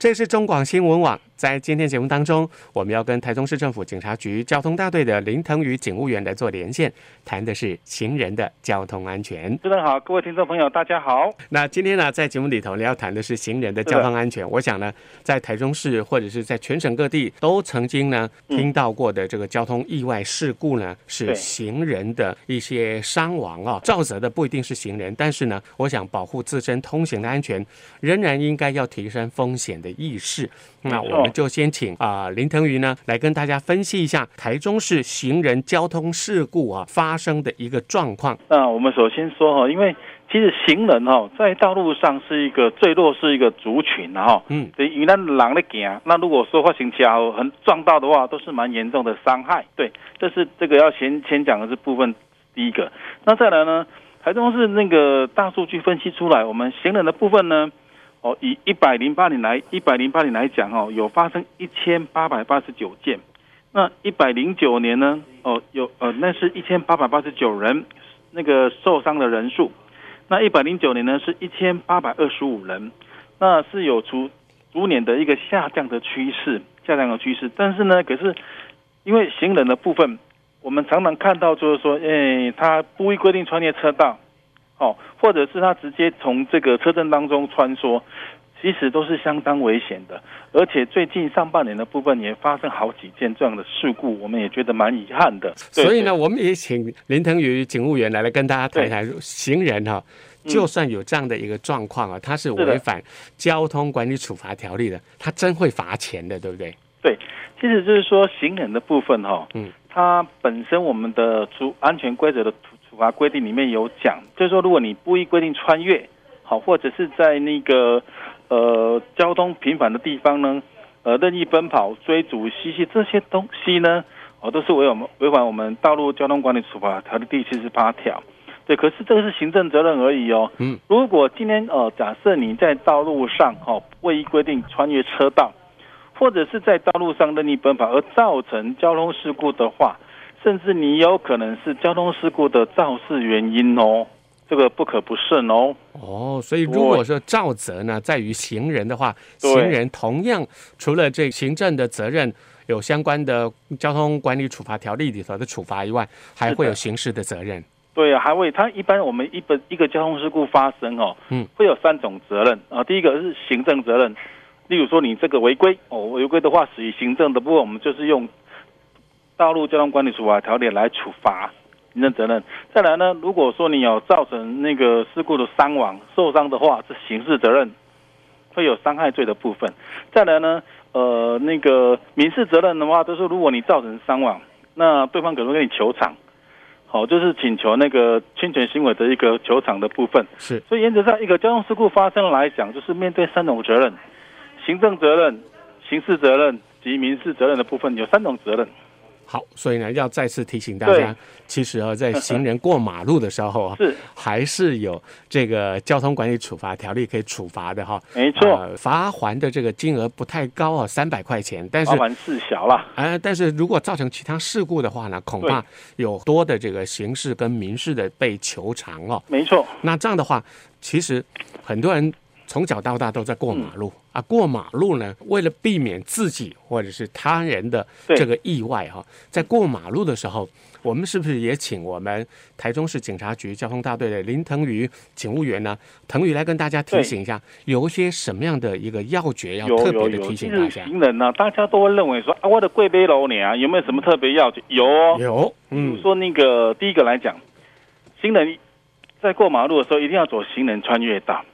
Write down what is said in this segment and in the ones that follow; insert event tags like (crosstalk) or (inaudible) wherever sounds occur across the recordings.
这是中广新闻网。在今天节目当中，我们要跟台中市政府警察局交通大队的林腾宇警务员来做连线，谈的是行人的交通安全。主持人好，各位听众朋友，大家好。那今天呢，在节目里头，你要谈的是行人的交通安全。我想呢，在台中市或者是在全省各地，都曾经呢听到过的这个交通意外事故呢，是行人的一些伤亡啊。肇责的不一定是行人，但是呢，我想保护自身通行的安全，仍然应该要提升风险的意识。那我们就先请啊、呃、林腾宇呢来跟大家分析一下台中市行人交通事故啊发生的一个状况。那我们首先说哈，因为其实行人哈在道路上是一个最弱势一个族群，然后嗯，对，因为狼的行，那如果说发行车祸很撞到的话，都是蛮严重的伤害。对，这是这个要先先讲的是部分第一个。那再来呢，台中市那个大数据分析出来，我们行人的部分呢。哦，以一百零八年来一百零八年来讲哦，有发生一千八百八十九件。那一百零九年呢？哦，有呃，那是一千八百八十九人那个受伤的人数。那一百零九年呢，是一千八百二十五人。那是有逐逐年的一个下降的趋势，下降的趋势。但是呢，可是因为行人的部分，我们常常看到就是说，哎，他不依规定穿越车道。哦，或者是他直接从这个车阵当中穿梭，其实都是相当危险的。而且最近上半年的部分也发生好几件这样的事故，我们也觉得蛮遗憾的。所以呢，我们也请林腾宇警务员来来跟大家谈一谈，行人哈，就算有这样的一个状况啊，他是违反交通管理处罚条例的，他真会罚钱的，对不对？对，其实就是说行人的部分哈，嗯，它本身我们的出安全规则的。处罚规定里面有讲，就是说，如果你不依规定穿越，好，或者是在那个呃交通频繁的地方呢，呃任意奔跑、追逐、嬉戏这些东西呢，哦，都是违我们违反我们道路交通管理处罚条例第七十八条。对，可是这个是行政责任而已哦。嗯，如果今天呃假设你在道路上哦未依规定穿越车道，或者是在道路上任意奔跑而造成交通事故的话。甚至你有可能是交通事故的肇事原因哦，这个不可不慎哦。哦，所以如果说肇责呢，在于行人的话，行人同样除了这行政的责任有相关的交通管理处罚条例里头的处罚以外，还会有刑事的责任。对啊，还会，它一般我们一本一个交通事故发生哦，嗯，会有三种责任啊。第一个是行政责任，例如说你这个违规哦，违规的话属于行政的部分，我们就是用。道路交通管理处罚条例来处罚行政责任。再来呢，如果说你有造成那个事故的伤亡、受伤的话，是刑事责任，会有伤害罪的部分。再来呢，呃，那个民事责任的话，就是如果你造成伤亡，那对方可能会跟你求偿，好，就是请求那个侵权行为的一个求偿的部分。是，所以原则上，一个交通事故发生来讲，就是面对三种责任：行政责任、刑事责任及民事责任的部分，有三种责任。好，所以呢，要再次提醒大家，其实啊，在行人过马路的时候啊，(laughs) 是还是有这个交通管理处罚条例可以处罚的哈。没错，罚还的这个金额不太高啊，三百块钱，但是罚锾事小了。啊，但是如果造成其他事故的话呢，恐怕有多的这个刑事跟民事的被求偿哦。没错，那这样的话，其实很多人。从小到大都在过马路、嗯、啊，过马路呢，为了避免自己或者是他人的这个意外哈，在过马路的时候，我们是不是也请我们台中市警察局交通大队的林腾宇警务员呢？腾宇来跟大家提醒一下，有一些什么样的一个要诀要特别的提醒大家？行人呢、啊，大家都会认为说啊，我的贵宾楼呢啊，有没有什么特别要诀？有哦，有。嗯，说那个第一个来讲，行人在过马路的时候一定要走行人穿越道。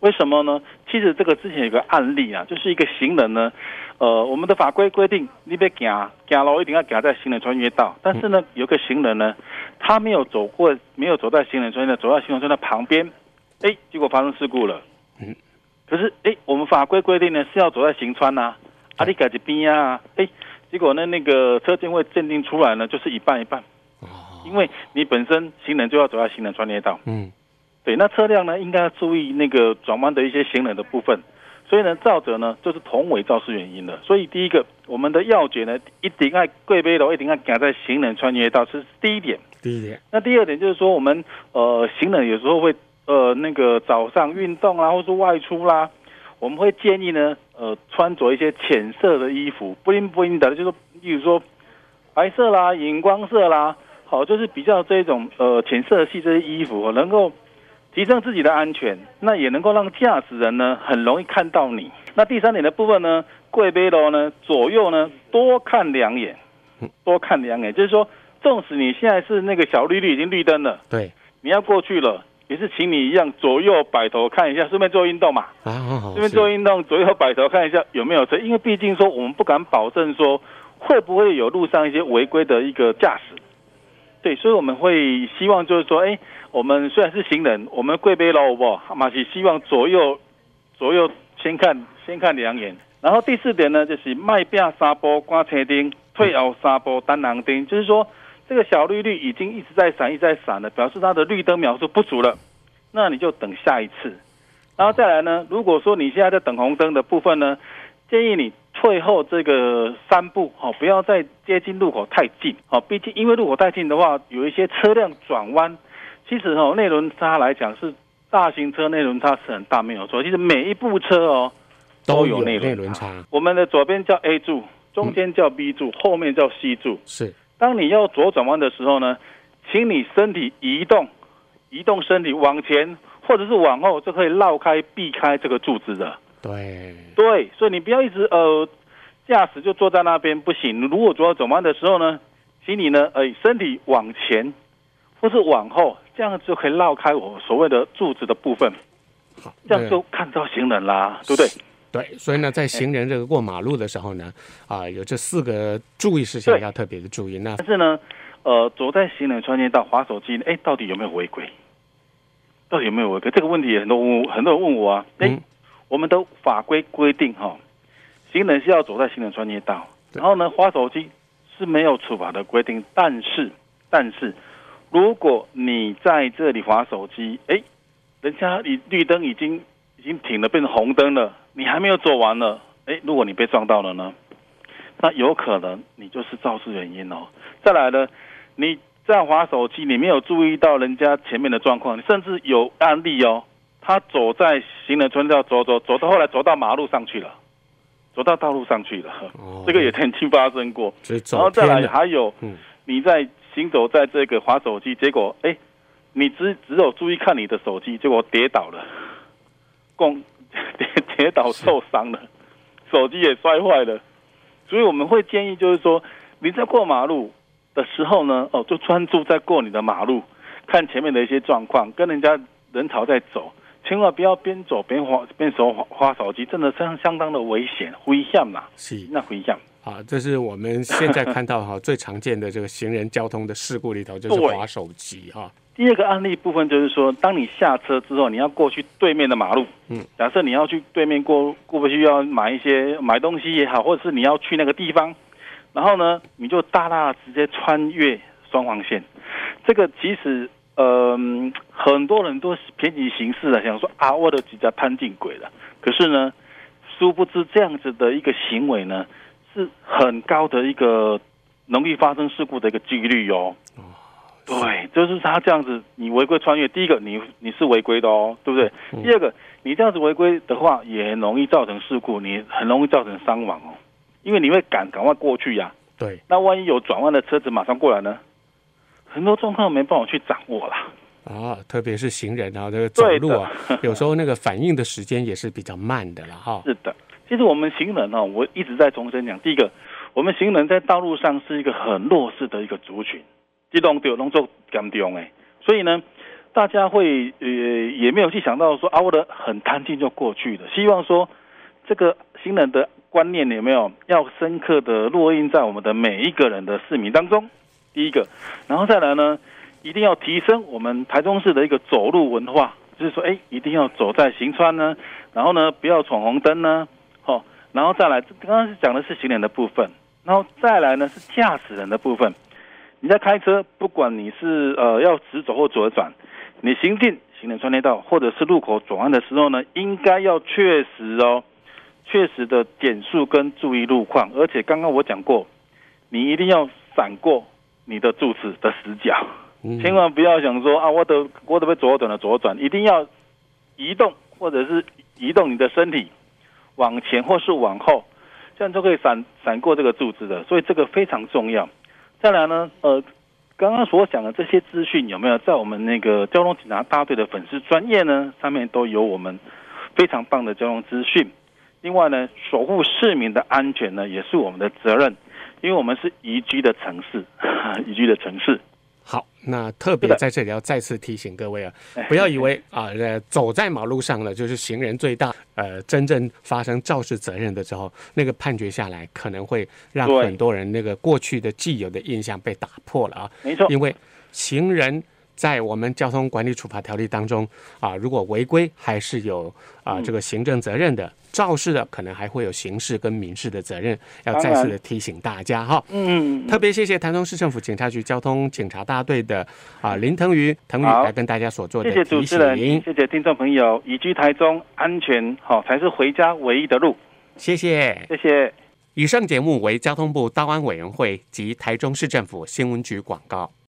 为什么呢？其实这个之前有个案例啊，就是一个行人呢，呃，我们的法规规定，你别行，行路一定要行在行人穿越道。但是呢，有个行人呢，他没有走过，没有走在行人穿越道，走在行人穿越道旁边，哎，结果发生事故了。嗯。可是，哎，我们法规规定呢是要走在行穿呐，啊，你改这边啊，哎，结果呢，那个车检会鉴定出来呢，就是一半一半。哦。因为你本身行人就要走在行人穿越道。嗯。对，那车辆呢，应该要注意那个转弯的一些行人的部分，所以呢，造者呢就是同为肇事原因了。所以第一个，我们的要诀呢，一定要贵宾楼，一定要行在行人穿越道，这是第一点。第一点。那第二点就是说，我们呃行人有时候会呃那个早上运动啊，或是外出啦，我们会建议呢，呃，穿着一些浅色的衣服，不灵不灵的，就是例如说白色啦、荧光色啦，好，就是比较这种呃浅色系这些衣服，能够提升自己的安全，那也能够让驾驶人呢很容易看到你。那第三点的部分呢，贵宾楼呢左右呢多看两眼，多看两眼，就是说，纵使你现在是那个小绿绿已经绿灯了，对，你要过去了。也是请你一样左右摆头看一下，顺便做运动嘛。啊，顺便做运动，左右摆头看一下有没有车。因为毕竟说我们不敢保证说会不会有路上一些违规的一个驾驶。对，所以我们会希望就是说，哎，我们虽然是行人，我们贵宾楼不，马是希望左右左右先看先看两眼。然后第四点呢，就是迈变沙波关车丁，退后沙波单人灯，就是说。这个小绿绿已经一直在闪，一直在闪了，表示它的绿灯秒数不足了。那你就等下一次，然后再来呢？如果说你现在在等红灯的部分呢，建议你退后这个三步，好，不要再接近路口太近，好，毕竟因为路口太近的话，有一些车辆转弯，其实哦，内轮差来讲是大型车内轮差是很大，没有错。其实每一部车哦都有内轮差。我们的左边叫 A 柱，中间叫 B 柱，后面叫 C 柱，是。当你要左转弯的时候呢，请你身体移动，移动身体往前或者是往后，就可以绕开避开这个柱子的。对对，所以你不要一直呃驾驶就坐在那边不行。如果左右转弯的时候呢，请你呢呃身体往前或是往后，这样就可以绕开我所谓的柱子的部分。好，这样就看到行人啦，对不对？对，所以呢，在行人这个过马路的时候呢，啊，有这四个注意事项要特别的注意。那但是呢，呃，走在行人穿越道滑手机，哎，到底有没有违规？到底有没有违规？这个问题很多很多人问我啊。哎、嗯，我们的法规规定哈，行人是要走在行人专业道，然后呢，滑手机是没有处罚的规定。但是，但是，如果你在这里滑手机，哎，人家你绿灯已经已经停了，变成红灯了。你还没有走完呢，诶，如果你被撞到了呢，那有可能你就是肇事原因哦。再来呢，你在滑手机，你没有注意到人家前面的状况，你甚至有案例哦，他走在行人村道走走走到后来走到马路上去了，走到道路上去了，哦、(laughs) 这个也曾经发生过。然后再来还有，嗯。你在行走在这个滑手机，结果诶，你只只有注意看你的手机，结果跌倒了，共。(laughs) 跌跌倒受伤了，手机也摔坏了，所以我们会建议，就是说你在过马路的时候呢，哦，就专注在过你的马路，看前面的一些状况，跟人家人潮在走，千万不要边走边滑边手滑滑手机，真的相相当的危险，危险嘛，是那危险。啊，这是我们现在看到哈 (laughs) 最常见的这个行人交通的事故里头，就是滑手机哈。第二个案例部分就是说，当你下车之后，你要过去对面的马路。嗯，假设你要去对面过过不去，要买一些买东西也好，或者是你要去那个地方，然后呢，你就大大直接穿越双黄线。这个其实，呃，很多人都偏离行事了，想说啊，我的几家贪进鬼了。可是呢，殊不知这样子的一个行为呢，是很高的一个容易发生事故的一个几率哦。对，就是他这样子，你违规穿越，第一个你你是违规的哦，对不对？嗯、第二个，你这样子违规的话，也很容易造成事故，你很容易造成伤亡哦，因为你会赶赶快过去呀、啊。对，那万一有转弯的车子马上过来呢？很多状况没办法去掌握啦。啊，特别是行人啊，这个走路啊，(laughs) 有时候那个反应的时间也是比较慢的了哈。是的，其实我们行人啊，我一直在重申讲，第一个，我们行人在道路上是一个很弱势的一个族群。机动掉动作严重哎，所以呢，大家会呃也没有去想到说啊，我的很贪心就过去了。希望说这个行人的观念有没有要深刻的落印在我们的每一个人的市民当中？第一个，然后再来呢，一定要提升我们台中市的一个走路文化，就是说，哎，一定要走在行穿呢，然后呢，不要闯红灯呢，好，然后再来，刚刚是讲的是行人的部分，然后再来呢是驾驶人的部分。你在开车，不管你是呃要直走或左转，你行进行人穿越道或者是路口转弯的时候呢，应该要确实哦，确实的减速跟注意路况，而且刚刚我讲过，你一定要闪过你的柱子的死角，嗯、千万不要想说啊，我的我得被左转了左转，一定要移动或者是移动你的身体，往前或是往后，这样就可以闪闪过这个柱子的，所以这个非常重要。再来呢，呃，刚刚所讲的这些资讯有没有在我们那个交通警察大队的粉丝专业呢？上面都有我们非常棒的交通资讯。另外呢，守护市民的安全呢，也是我们的责任，因为我们是宜居的城市，(laughs) 宜居的城市。好，那特别在这里要再次提醒各位啊，不要以为啊，呃，走在马路上了就是行人最大。呃，真正发生肇事责任的时候，那个判决下来，可能会让很多人那个过去的既有的印象被打破了啊。没错，因为行人。在我们交通管理处罚条例当中啊，如果违规还是有啊这个行政责任的，肇事的可能还会有刑事跟民事的责任，要再次的提醒大家哈。嗯，特别谢谢台中市政府警察局交通警察大队的啊林腾宇腾宇来跟大家所做的提醒。谢谢主持人，谢谢听众朋友，移居台中，安全好才是回家唯一的路。谢谢，谢谢。以上节目为交通部道安委员会及台中市政府新闻局广告。